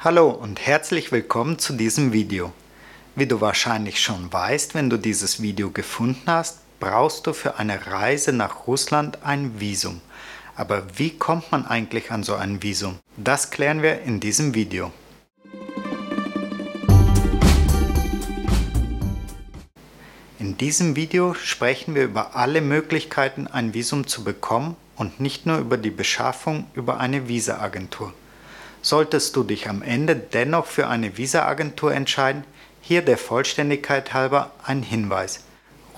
Hallo und herzlich willkommen zu diesem Video. Wie du wahrscheinlich schon weißt, wenn du dieses Video gefunden hast, brauchst du für eine Reise nach Russland ein Visum. Aber wie kommt man eigentlich an so ein Visum? Das klären wir in diesem Video. In diesem Video sprechen wir über alle Möglichkeiten, ein Visum zu bekommen und nicht nur über die Beschaffung über eine Visaagentur. Solltest du dich am Ende dennoch für eine Visaagentur entscheiden, hier der Vollständigkeit halber ein Hinweis.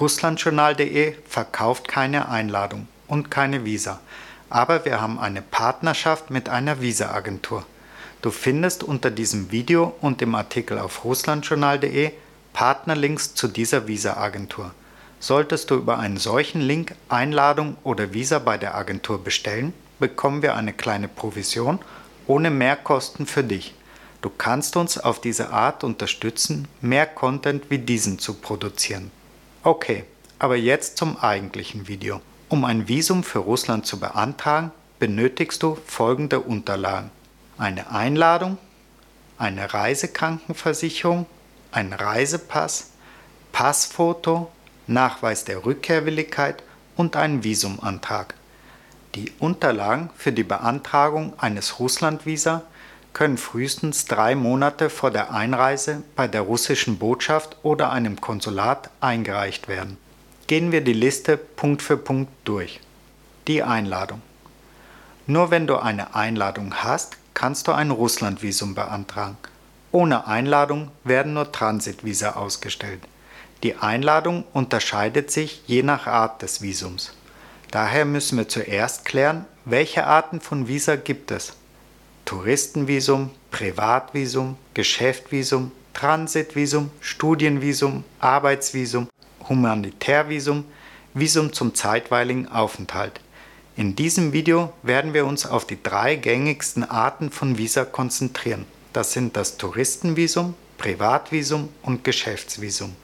Russlandjournal.de verkauft keine Einladung und keine Visa, aber wir haben eine Partnerschaft mit einer Visaagentur. Du findest unter diesem Video und im Artikel auf russlandjournal.de Partnerlinks zu dieser Visaagentur. Solltest du über einen solchen Link Einladung oder Visa bei der Agentur bestellen, bekommen wir eine kleine Provision ohne Mehrkosten für dich. Du kannst uns auf diese Art unterstützen, mehr Content wie diesen zu produzieren. Okay, aber jetzt zum eigentlichen Video. Um ein Visum für Russland zu beantragen, benötigst du folgende Unterlagen. Eine Einladung, eine Reisekrankenversicherung, ein Reisepass, Passfoto, Nachweis der Rückkehrwilligkeit und einen Visumantrag. Die Unterlagen für die Beantragung eines Russlandvisa können frühestens drei Monate vor der Einreise bei der russischen Botschaft oder einem Konsulat eingereicht werden. Gehen wir die Liste Punkt für Punkt durch. Die Einladung. Nur wenn du eine Einladung hast, kannst du ein Russlandvisum beantragen. Ohne Einladung werden nur Transitvisa ausgestellt. Die Einladung unterscheidet sich je nach Art des Visums. Daher müssen wir zuerst klären, welche Arten von Visa gibt es. Touristenvisum, Privatvisum, Geschäftvisum, Transitvisum, Studienvisum, Arbeitsvisum, Humanitärvisum, Visum zum zeitweiligen Aufenthalt. In diesem Video werden wir uns auf die drei gängigsten Arten von Visa konzentrieren. Das sind das Touristenvisum, Privatvisum und Geschäftsvisum.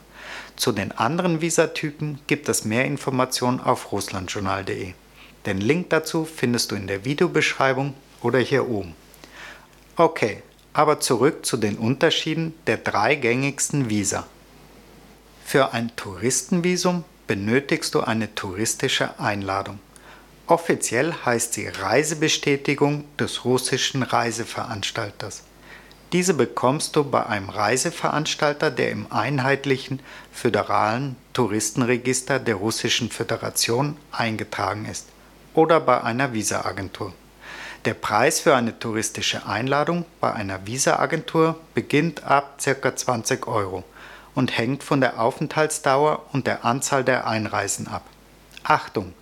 Zu den anderen Visatypen gibt es mehr Informationen auf russlandjournal.de. Den Link dazu findest du in der Videobeschreibung oder hier oben. Okay, aber zurück zu den Unterschieden der drei gängigsten Visa. Für ein Touristenvisum benötigst du eine touristische Einladung. Offiziell heißt sie Reisebestätigung des russischen Reiseveranstalters. Diese bekommst du bei einem Reiseveranstalter, der im einheitlichen föderalen Touristenregister der Russischen Föderation eingetragen ist oder bei einer Visaagentur. Der Preis für eine touristische Einladung bei einer Visaagentur beginnt ab ca. 20 Euro und hängt von der Aufenthaltsdauer und der Anzahl der Einreisen ab. Achtung!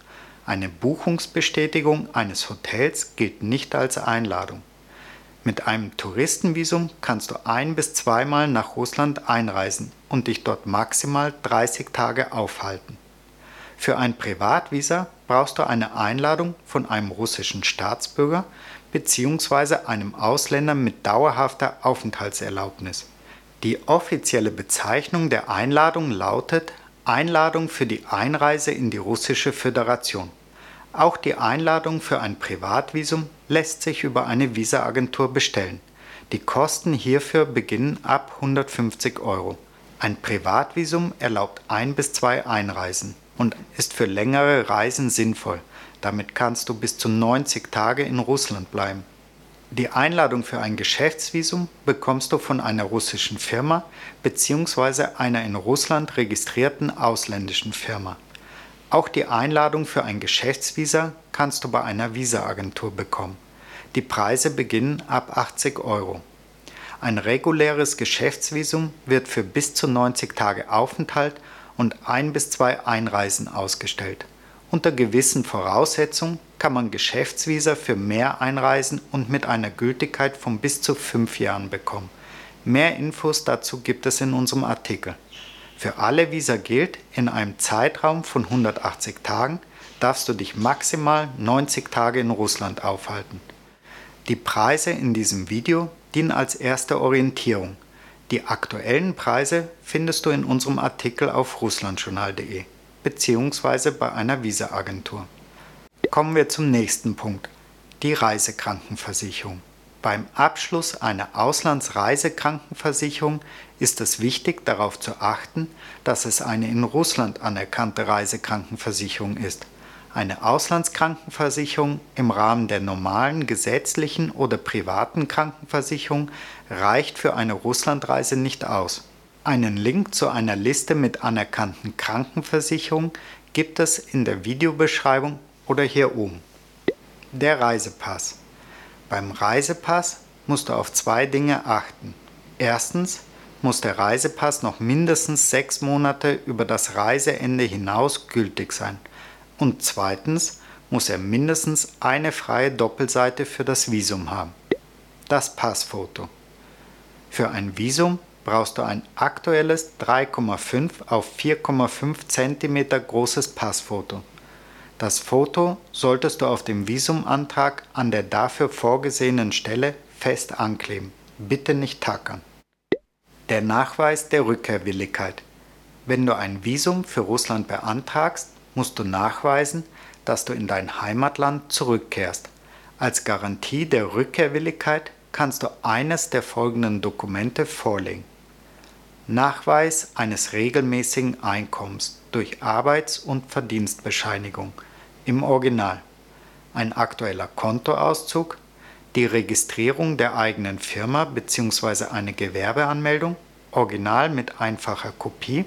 Eine Buchungsbestätigung eines Hotels gilt nicht als Einladung. Mit einem Touristenvisum kannst du ein- bis zweimal nach Russland einreisen und dich dort maximal 30 Tage aufhalten. Für ein Privatvisa brauchst du eine Einladung von einem russischen Staatsbürger bzw. einem Ausländer mit dauerhafter Aufenthaltserlaubnis. Die offizielle Bezeichnung der Einladung lautet Einladung für die Einreise in die Russische Föderation. Auch die Einladung für ein Privatvisum lässt sich über eine Visaagentur bestellen. Die Kosten hierfür beginnen ab 150 Euro. Ein Privatvisum erlaubt ein bis zwei Einreisen und ist für längere Reisen sinnvoll. Damit kannst du bis zu 90 Tage in Russland bleiben. Die Einladung für ein Geschäftsvisum bekommst du von einer russischen Firma bzw. einer in Russland registrierten ausländischen Firma. Auch die Einladung für ein Geschäftsvisa kannst du bei einer Visaagentur bekommen. Die Preise beginnen ab 80 Euro. Ein reguläres Geschäftsvisum wird für bis zu 90 Tage Aufenthalt und ein bis zwei Einreisen ausgestellt. Unter gewissen Voraussetzungen kann man Geschäftsvisa für mehr Einreisen und mit einer Gültigkeit von bis zu fünf Jahren bekommen. Mehr Infos dazu gibt es in unserem Artikel. Für alle Visa gilt, in einem Zeitraum von 180 Tagen darfst du dich maximal 90 Tage in Russland aufhalten. Die Preise in diesem Video dienen als erste Orientierung. Die aktuellen Preise findest du in unserem Artikel auf russlandjournal.de bzw. bei einer Visaagentur. Kommen wir zum nächsten Punkt, die Reisekrankenversicherung. Beim Abschluss einer Auslandsreisekrankenversicherung ist es wichtig darauf zu achten, dass es eine in Russland anerkannte Reisekrankenversicherung ist. Eine Auslandskrankenversicherung im Rahmen der normalen gesetzlichen oder privaten Krankenversicherung reicht für eine Russlandreise nicht aus. Einen Link zu einer Liste mit anerkannten Krankenversicherungen gibt es in der Videobeschreibung oder hier oben. Der Reisepass. Beim Reisepass musst du auf zwei Dinge achten. Erstens muss der Reisepass noch mindestens sechs Monate über das Reiseende hinaus gültig sein. Und zweitens muss er mindestens eine freie Doppelseite für das Visum haben. Das Passfoto. Für ein Visum brauchst du ein aktuelles 3,5 auf 4,5 cm großes Passfoto. Das Foto solltest du auf dem Visumantrag an der dafür vorgesehenen Stelle fest ankleben. Bitte nicht tackern. Der Nachweis der Rückkehrwilligkeit. Wenn du ein Visum für Russland beantragst, musst du nachweisen, dass du in dein Heimatland zurückkehrst. Als Garantie der Rückkehrwilligkeit kannst du eines der folgenden Dokumente vorlegen. Nachweis eines regelmäßigen Einkommens durch Arbeits- und Verdienstbescheinigung im Original, ein aktueller Kontoauszug, die Registrierung der eigenen Firma bzw. eine Gewerbeanmeldung, Original mit einfacher Kopie,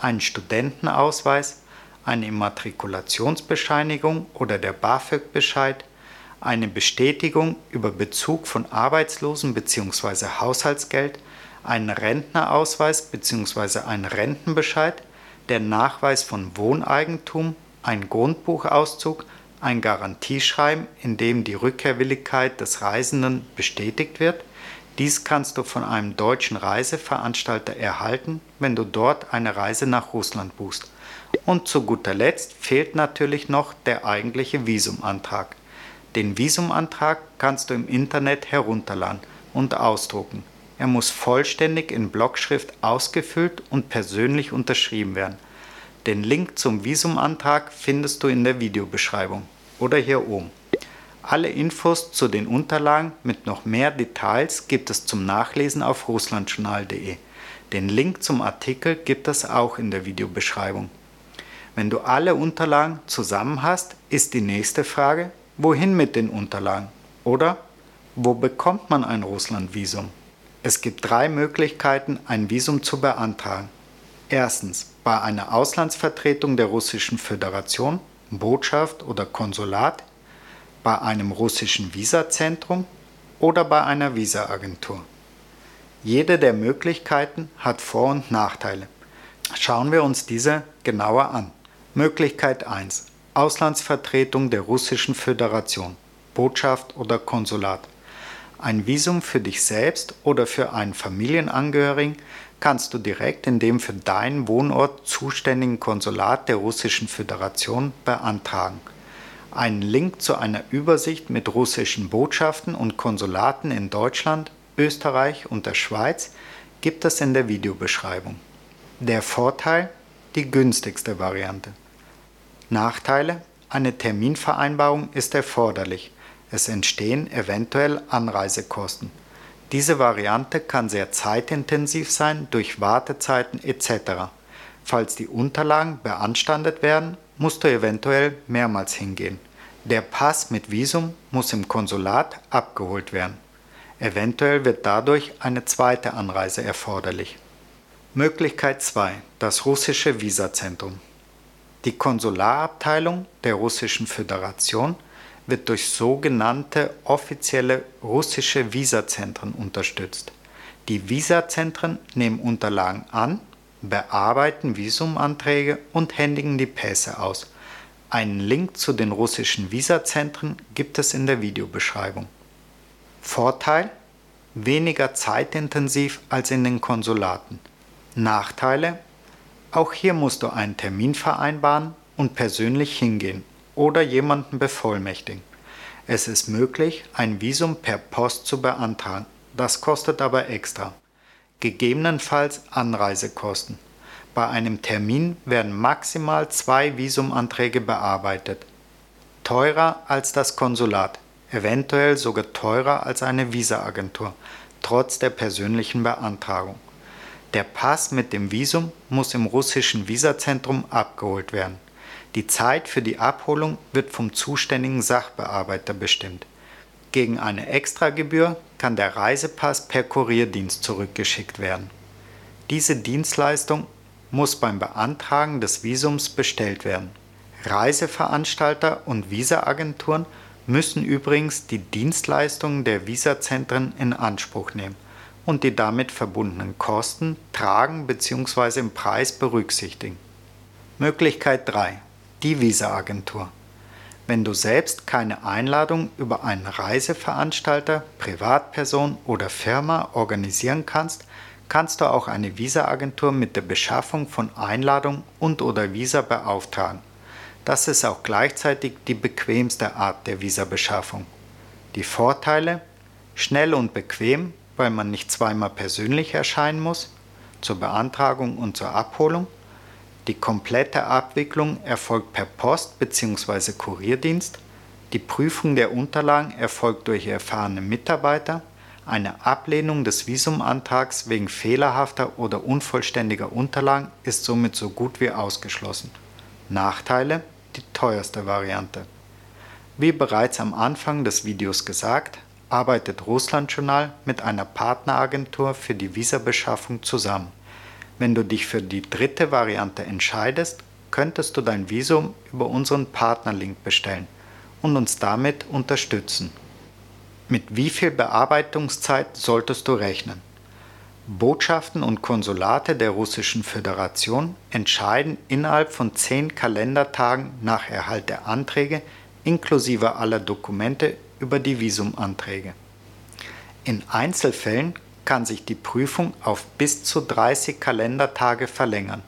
ein Studentenausweis, eine Immatrikulationsbescheinigung oder der BAföG-Bescheid, eine Bestätigung über Bezug von Arbeitslosen bzw. Haushaltsgeld, einen Rentnerausweis bzw. einen Rentenbescheid, der Nachweis von Wohneigentum, ein Grundbuchauszug, ein Garantieschreiben, in dem die Rückkehrwilligkeit des Reisenden bestätigt wird. Dies kannst du von einem deutschen Reiseveranstalter erhalten, wenn du dort eine Reise nach Russland buchst. Und zu guter Letzt fehlt natürlich noch der eigentliche Visumantrag. Den Visumantrag kannst du im Internet herunterladen und ausdrucken. Er muss vollständig in Blockschrift ausgefüllt und persönlich unterschrieben werden. Den Link zum Visumantrag findest du in der Videobeschreibung oder hier oben. Alle Infos zu den Unterlagen mit noch mehr Details gibt es zum Nachlesen auf russlandjournal.de. Den Link zum Artikel gibt es auch in der Videobeschreibung. Wenn du alle Unterlagen zusammen hast, ist die nächste Frage, wohin mit den Unterlagen? Oder wo bekommt man ein Russlandvisum? Es gibt drei Möglichkeiten, ein Visum zu beantragen. Erstens bei einer Auslandsvertretung der Russischen Föderation, Botschaft oder Konsulat, bei einem russischen Visazentrum oder bei einer Visaagentur. Jede der Möglichkeiten hat Vor- und Nachteile. Schauen wir uns diese genauer an. Möglichkeit 1. Auslandsvertretung der Russischen Föderation, Botschaft oder Konsulat. Ein Visum für dich selbst oder für einen Familienangehörigen kannst du direkt in dem für deinen Wohnort zuständigen Konsulat der Russischen Föderation beantragen. Einen Link zu einer Übersicht mit russischen Botschaften und Konsulaten in Deutschland, Österreich und der Schweiz gibt es in der Videobeschreibung. Der Vorteil? Die günstigste Variante. Nachteile? Eine Terminvereinbarung ist erforderlich es entstehen eventuell Anreisekosten. Diese Variante kann sehr zeitintensiv sein durch Wartezeiten etc. Falls die Unterlagen beanstandet werden, musst du eventuell mehrmals hingehen. Der Pass mit Visum muss im Konsulat abgeholt werden. Eventuell wird dadurch eine zweite Anreise erforderlich. Möglichkeit 2. Das russische Visazentrum. Die Konsularabteilung der Russischen Föderation wird durch sogenannte offizielle russische Visazentren unterstützt. Die Visazentren nehmen Unterlagen an, bearbeiten Visumanträge und händigen die Pässe aus. Einen Link zu den russischen Visazentren gibt es in der Videobeschreibung. Vorteil? Weniger zeitintensiv als in den Konsulaten. Nachteile? Auch hier musst du einen Termin vereinbaren und persönlich hingehen oder jemanden bevollmächtigen. Es ist möglich, ein Visum per Post zu beantragen. Das kostet aber extra. Gegebenenfalls Anreisekosten. Bei einem Termin werden maximal zwei Visumanträge bearbeitet. Teurer als das Konsulat. eventuell sogar teurer als eine Visaagentur, trotz der persönlichen Beantragung. Der Pass mit dem Visum muss im russischen Visazentrum abgeholt werden. Die Zeit für die Abholung wird vom zuständigen Sachbearbeiter bestimmt. Gegen eine Extragebühr kann der Reisepass per Kurierdienst zurückgeschickt werden. Diese Dienstleistung muss beim Beantragen des Visums bestellt werden. Reiseveranstalter und Visaagenturen müssen übrigens die Dienstleistungen der Visazentren in Anspruch nehmen und die damit verbundenen Kosten tragen bzw. im Preis berücksichtigen. Möglichkeit 3. Die Visaagentur. Wenn du selbst keine Einladung über einen Reiseveranstalter, Privatperson oder Firma organisieren kannst, kannst du auch eine Visaagentur mit der Beschaffung von Einladung und/oder Visa beauftragen. Das ist auch gleichzeitig die bequemste Art der Visabeschaffung. Die Vorteile? Schnell und bequem, weil man nicht zweimal persönlich erscheinen muss, zur Beantragung und zur Abholung. Die komplette Abwicklung erfolgt per Post bzw. Kurierdienst. Die Prüfung der Unterlagen erfolgt durch erfahrene Mitarbeiter. Eine Ablehnung des Visumantrags wegen fehlerhafter oder unvollständiger Unterlagen ist somit so gut wie ausgeschlossen. Nachteile die teuerste Variante. Wie bereits am Anfang des Videos gesagt, arbeitet Russland Journal mit einer Partneragentur für die Visabeschaffung zusammen. Wenn du dich für die dritte Variante entscheidest, könntest du dein Visum über unseren Partnerlink bestellen und uns damit unterstützen. Mit wie viel Bearbeitungszeit solltest du rechnen? Botschaften und Konsulate der Russischen Föderation entscheiden innerhalb von zehn Kalendertagen nach Erhalt der Anträge inklusive aller Dokumente über die Visumanträge. In Einzelfällen kann sich die Prüfung auf bis zu 30 Kalendertage verlängern.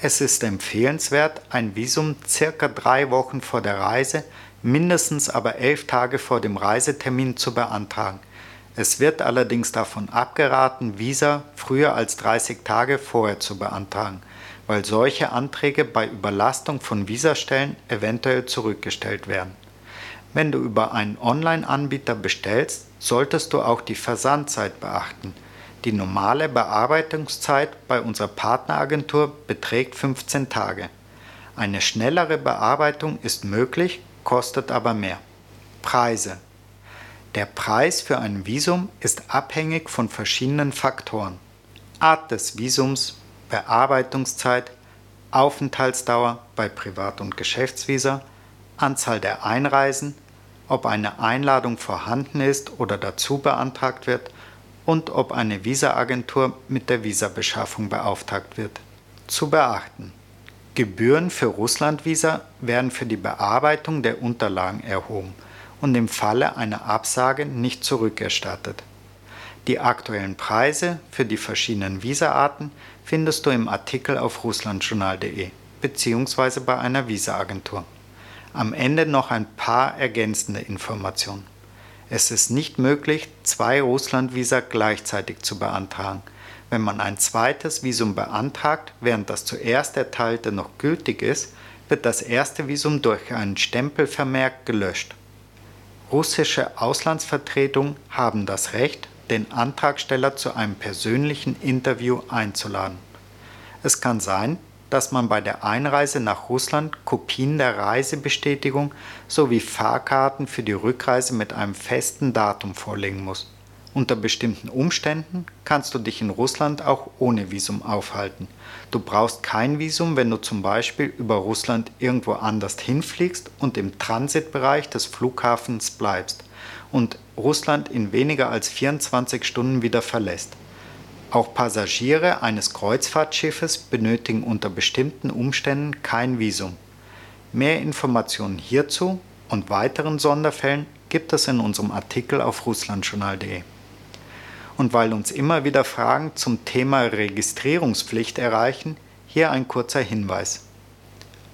Es ist empfehlenswert, ein Visum circa drei Wochen vor der Reise, mindestens aber elf Tage vor dem Reisetermin zu beantragen – es wird allerdings davon abgeraten, Visa früher als 30 Tage vorher zu beantragen, weil solche Anträge bei Überlastung von Visastellen eventuell zurückgestellt werden. Wenn du über einen Online-Anbieter bestellst, solltest du auch die Versandzeit beachten. Die normale Bearbeitungszeit bei unserer Partneragentur beträgt 15 Tage. Eine schnellere Bearbeitung ist möglich, kostet aber mehr. Preise der Preis für ein Visum ist abhängig von verschiedenen Faktoren. Art des Visums, Bearbeitungszeit, Aufenthaltsdauer bei Privat- und Geschäftsvisa, Anzahl der Einreisen, ob eine Einladung vorhanden ist oder dazu beantragt wird und ob eine Visaagentur mit der Visabeschaffung beauftragt wird. Zu beachten. Gebühren für Russlandvisa werden für die Bearbeitung der Unterlagen erhoben und im Falle einer Absage nicht zurückerstattet. Die aktuellen Preise für die verschiedenen Visaarten findest du im Artikel auf russlandjournal.de bzw. bei einer Visaagentur. Am Ende noch ein paar ergänzende Informationen. Es ist nicht möglich, zwei Russlandvisa gleichzeitig zu beantragen. Wenn man ein zweites Visum beantragt, während das zuerst erteilte noch gültig ist, wird das erste Visum durch einen Stempelvermerk gelöscht. Russische Auslandsvertretungen haben das Recht, den Antragsteller zu einem persönlichen Interview einzuladen. Es kann sein, dass man bei der Einreise nach Russland Kopien der Reisebestätigung sowie Fahrkarten für die Rückreise mit einem festen Datum vorlegen muss. Unter bestimmten Umständen kannst du dich in Russland auch ohne Visum aufhalten. Du brauchst kein Visum, wenn du zum Beispiel über Russland irgendwo anders hinfliegst und im Transitbereich des Flughafens bleibst und Russland in weniger als 24 Stunden wieder verlässt. Auch Passagiere eines Kreuzfahrtschiffes benötigen unter bestimmten Umständen kein Visum. Mehr Informationen hierzu und weiteren Sonderfällen gibt es in unserem Artikel auf russlandjournal.de. Und weil uns immer wieder Fragen zum Thema Registrierungspflicht erreichen, hier ein kurzer Hinweis.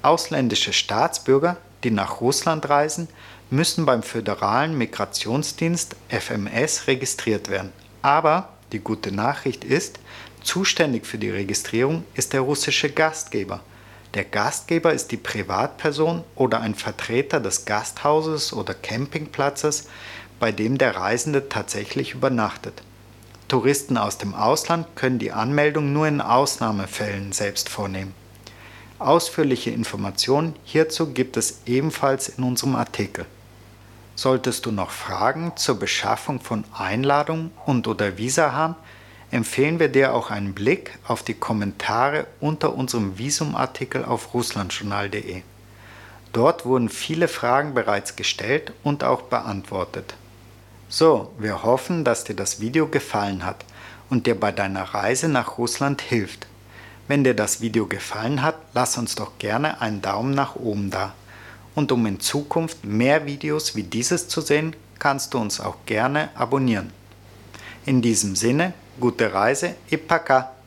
Ausländische Staatsbürger, die nach Russland reisen, müssen beim Föderalen Migrationsdienst FMS registriert werden. Aber die gute Nachricht ist, zuständig für die Registrierung ist der russische Gastgeber. Der Gastgeber ist die Privatperson oder ein Vertreter des Gasthauses oder Campingplatzes, bei dem der Reisende tatsächlich übernachtet. Touristen aus dem Ausland können die Anmeldung nur in Ausnahmefällen selbst vornehmen. Ausführliche Informationen hierzu gibt es ebenfalls in unserem Artikel. Solltest du noch Fragen zur Beschaffung von Einladungen und/oder Visa haben, empfehlen wir dir auch einen Blick auf die Kommentare unter unserem Visumartikel auf russlandjournal.de. Dort wurden viele Fragen bereits gestellt und auch beantwortet. So, wir hoffen, dass dir das Video gefallen hat und dir bei deiner Reise nach Russland hilft. Wenn dir das Video gefallen hat, lass uns doch gerne einen Daumen nach oben da. Und um in Zukunft mehr Videos wie dieses zu sehen, kannst du uns auch gerne abonnieren. In diesem Sinne, gute Reise, Ipaka!